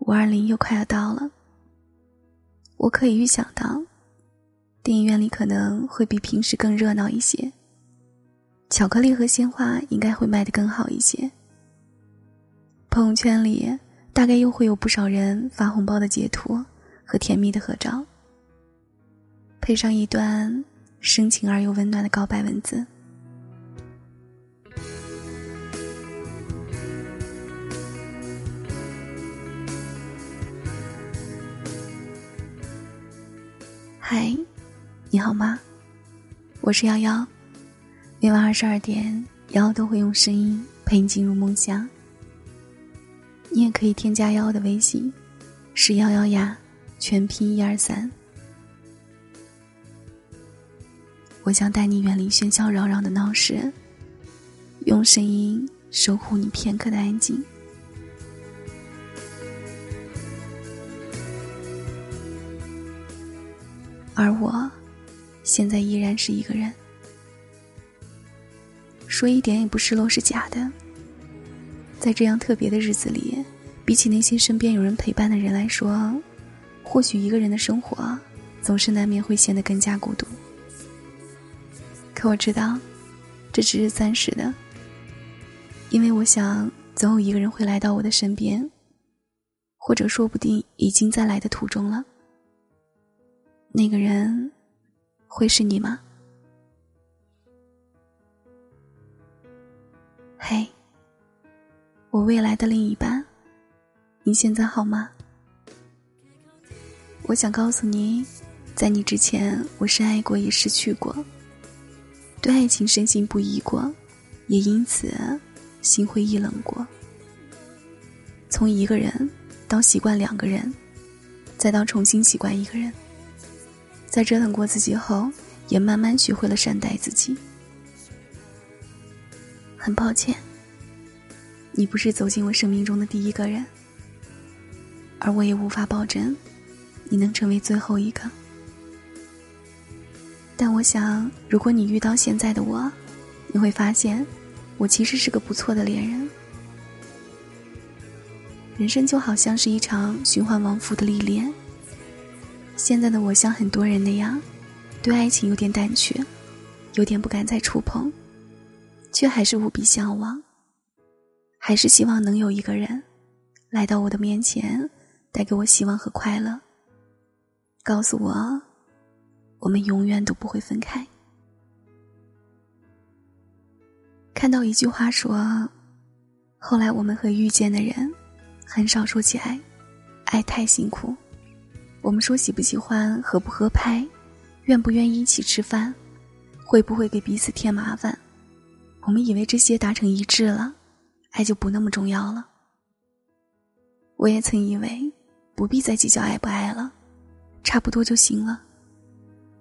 五二零又快要到了，我可以预想到，电影院里可能会比平时更热闹一些，巧克力和鲜花应该会卖得更好一些，朋友圈里大概又会有不少人发红包的截图和甜蜜的合照，配上一段深情而又温暖的告白文字。嗨，你好吗？我是瑶瑶。每晚二十二点，瑶瑶都会用声音陪你进入梦乡。你也可以添加瑶瑶的微信，是瑶瑶呀，全拼一二三。我想带你远离喧嚣扰攘的闹市，用声音守护你片刻的安静。而我，现在依然是一个人。说一点也不失落是假的。在这样特别的日子里，比起那些身边有人陪伴的人来说，或许一个人的生活，总是难免会显得更加孤独。可我知道，这只是暂时的，因为我想，总有一个人会来到我的身边，或者说不定已经在来的途中了。那个人，会是你吗？嘿，我未来的另一半，你现在好吗？我想告诉你，在你之前，我深爱过，也失去过，对爱情深信不疑过，也因此心灰意冷过。从一个人到习惯两个人，再到重新习惯一个人。在折腾过自己后，也慢慢学会了善待自己。很抱歉，你不是走进我生命中的第一个人，而我也无法保证你能成为最后一个。但我想，如果你遇到现在的我，你会发现，我其实是个不错的恋人。人生就好像是一场循环往复的历练。现在的我像很多人那样，对爱情有点胆怯，有点不敢再触碰，却还是无比向往，还是希望能有一个人来到我的面前，带给我希望和快乐，告诉我，我们永远都不会分开。看到一句话说，后来我们和遇见的人，很少说起爱，爱太辛苦。我们说喜不喜欢、合不合拍、愿不愿意一起吃饭、会不会给彼此添麻烦，我们以为这些达成一致了，爱就不那么重要了。我也曾以为不必再计较爱不爱了，差不多就行了，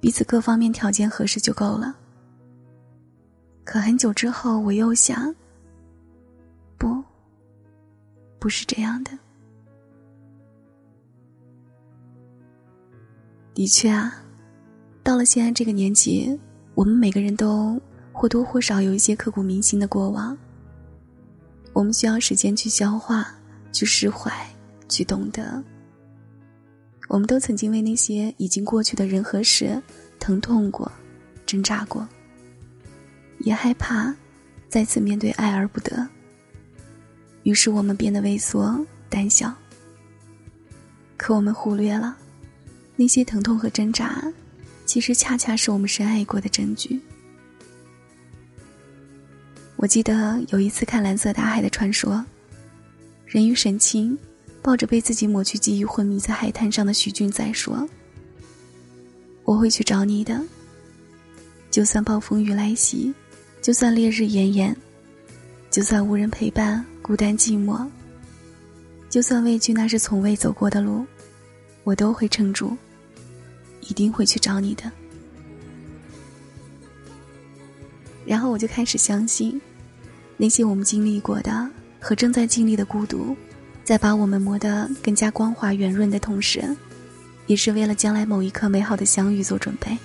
彼此各方面条件合适就够了。可很久之后，我又想，不，不是这样的。的确啊，到了现在这个年纪，我们每个人都或多或少有一些刻骨铭心的过往。我们需要时间去消化、去释怀、去懂得。我们都曾经为那些已经过去的人和事疼痛过、挣扎过，也害怕再次面对爱而不得。于是我们变得畏缩、胆小。可我们忽略了。那些疼痛和挣扎，其实恰恰是我们深爱过的证据。我记得有一次看《蓝色大海的传说》，人鱼神清抱着被自己抹去记忆、昏迷在海滩上的徐俊仔说：“我会去找你的，就算暴风雨来袭，就算烈日炎炎，就算无人陪伴、孤单寂寞，就算畏惧那是从未走过的路，我都会撑住。”一定会去找你的。然后我就开始相信，那些我们经历过的和正在经历的孤独，在把我们磨得更加光滑圆润的同时，也是为了将来某一刻美好的相遇做准备。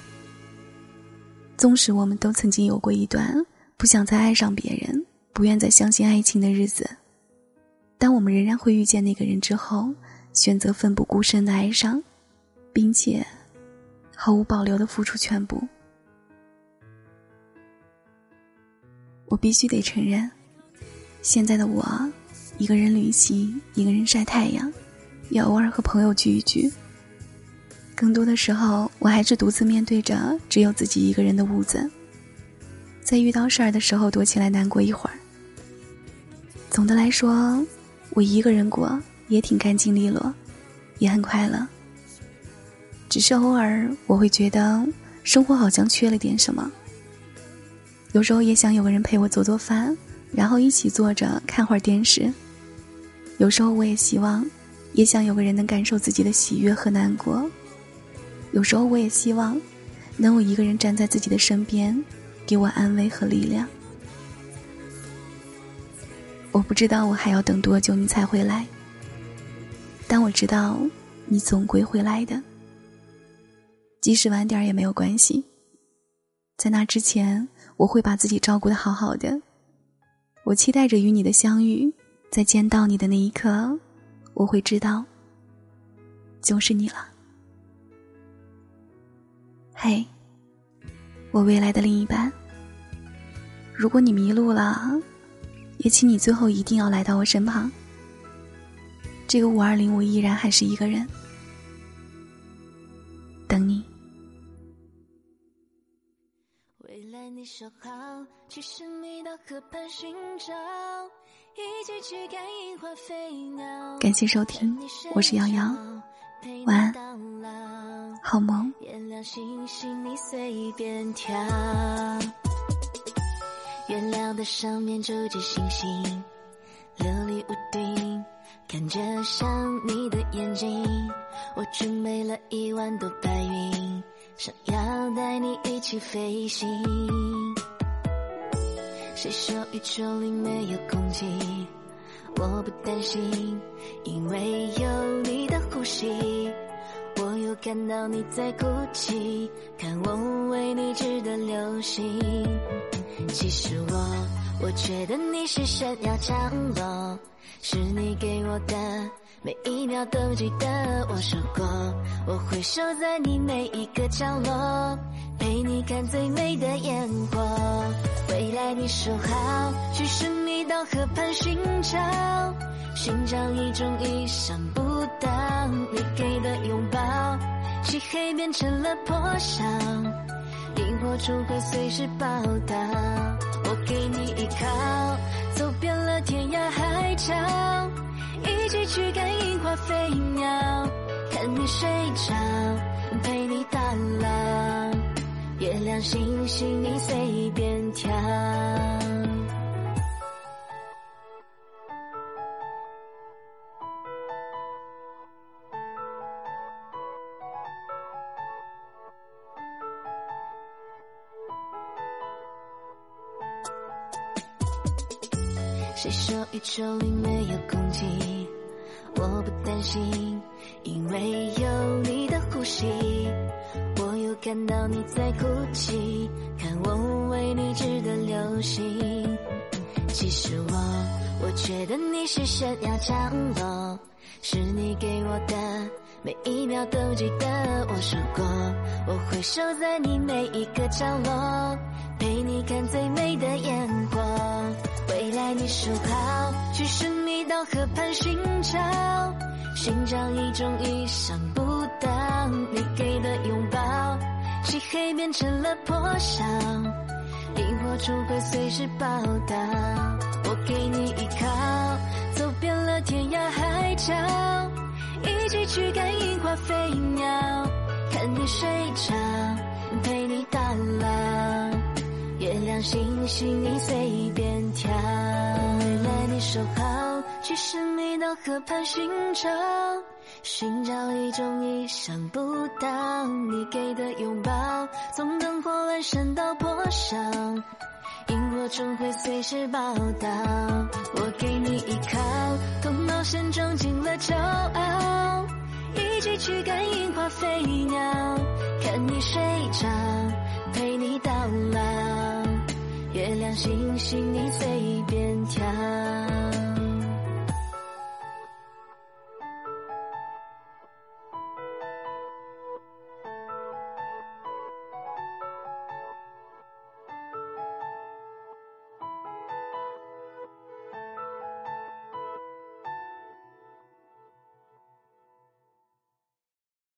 纵使我们都曾经有过一段不想再爱上别人、不愿再相信爱情的日子，当我们仍然会遇见那个人之后，选择奋不顾身的爱上，并且毫无保留的付出全部。我必须得承认，现在的我，一个人旅行，一个人晒太阳，也偶尔和朋友聚一聚。更多的时候，我还是独自面对着只有自己一个人的屋子，在遇到事儿的时候躲起来难过一会儿。总的来说，我一个人过也挺干净利落，也很快乐。只是偶尔我会觉得生活好像缺了点什么。有时候也想有个人陪我做做饭，然后一起坐着看会儿电视。有时候我也希望，也想有个人能感受自己的喜悦和难过。有时候我也希望，能有一个人站在自己的身边，给我安慰和力量。我不知道我还要等多久你才会来，但我知道你总归会来的，即使晚点也没有关系。在那之前。我会把自己照顾的好好的，我期待着与你的相遇，在见到你的那一刻，我会知道，就是你了。嘿，我未来的另一半，如果你迷路了，也请你最后一定要来到我身旁。这个五二零，我依然还是一个人，你说好去神秘的河畔寻找，一起去看樱花飞鸟。感谢收听，我是瑶瑶，晚安，好梦。月亮星星你随便挑，月亮的上面住着星星，琉璃屋顶看着像你的眼睛，我准备了一万朵白云。想要带你一起飞行。谁说宇宙里没有空气？我不担心，因为有你的呼吸。我又看到你在哭泣，看我为你织的流星。其实我，我觉得你是闪耀降落，是你给我的。每一秒都记得，我说过我会守在你每一个角落，陪你看最美的烟火。未来你说好去神秘到河畔寻找，寻找一种意想不到你给的拥抱，漆黑变成了破晓，萤火虫会随时报道。我给你依靠，走遍了天涯海角。一起去看樱花飞鸟，看你睡着，陪你到老。月亮星星你随便挑。谁说宇宙里没有空气？我不担心，因为有你的呼吸。我又看到你在哭泣，看我为你织的流星。其实我，我觉得你是闪耀降落，是你给我的，每一秒都记得。我说过，我会守在你每一个角落，陪你看最美的烟火。你说好去神秘到河畔寻找，寻找一种意想不到你给的拥抱，漆黑变成了破晓，萤火虫会随时报道。我给你依靠，走遍了天涯海角，一起去看樱花飞鸟，看你睡着，陪你到老。月亮星星你随便挑，来你说好去神秘的河畔寻找，寻找一种意想不到你给的拥抱，从灯火阑珊到破晓，萤火虫会随时报道。我给你依靠，头脑线装进了骄傲，一起去看樱花飞鸟，看你睡着，陪你到老。星星，你随便挑。